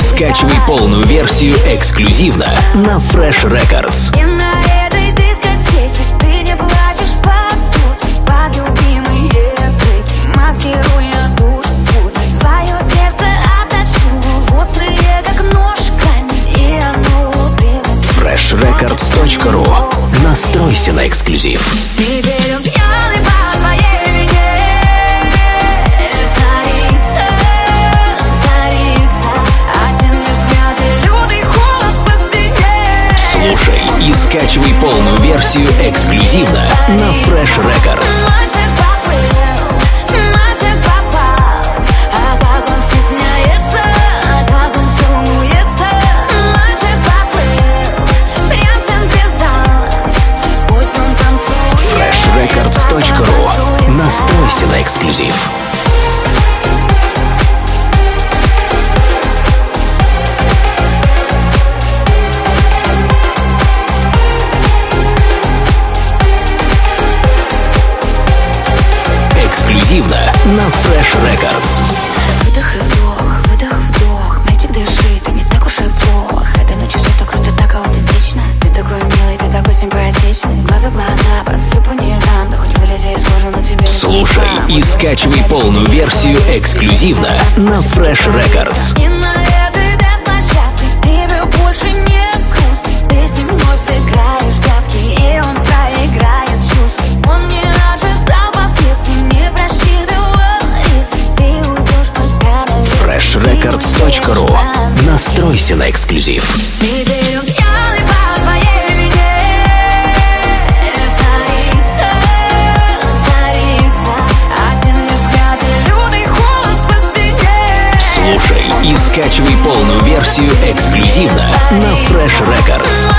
скачивай полную версию эксклюзивно на Fresh Records. И на этой дискотеке ты не плачешь под тут Под любимые треки Маскируя душ будто Свое сердце отточу Острые, как нож, камень И оно превратит freshrecords.ru Настройся на эксклюзив. Теперь скачивай полную версию эксклюзивно на Fresh Records. Мальчик поплыл, мальчик попал Fresh Records. Выдох и вдох, выдох, вдох. Мальчик, дыши, ты не так уж и плох Этой ночью все так круто, так аутентично. Ты такой милый, ты такой симпатичный. Глаза в глаза, посыпу низам Да хоть вылези из кожи на тебе не Слушай и скачивай полную версию эксклюзивно на Fresh Records. И на этой дэнс-площадке тебе больше не грустно Ты с ним вновь сыграешь freshrecords.ru Настройся на эксклюзив. Теперь он пьяный по твоей Слушай и скачивай полную версию эксклюзивно на Fresh Records.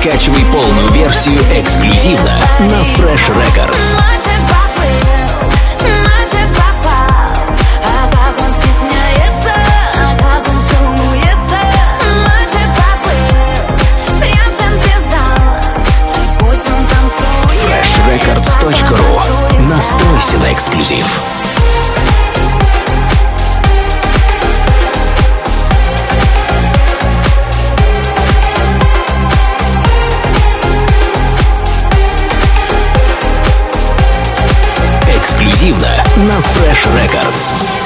Скачивай полную версию эксклюзивно на Fresh Records. Мальчик поплыл, мальчик попал на Fresh Records.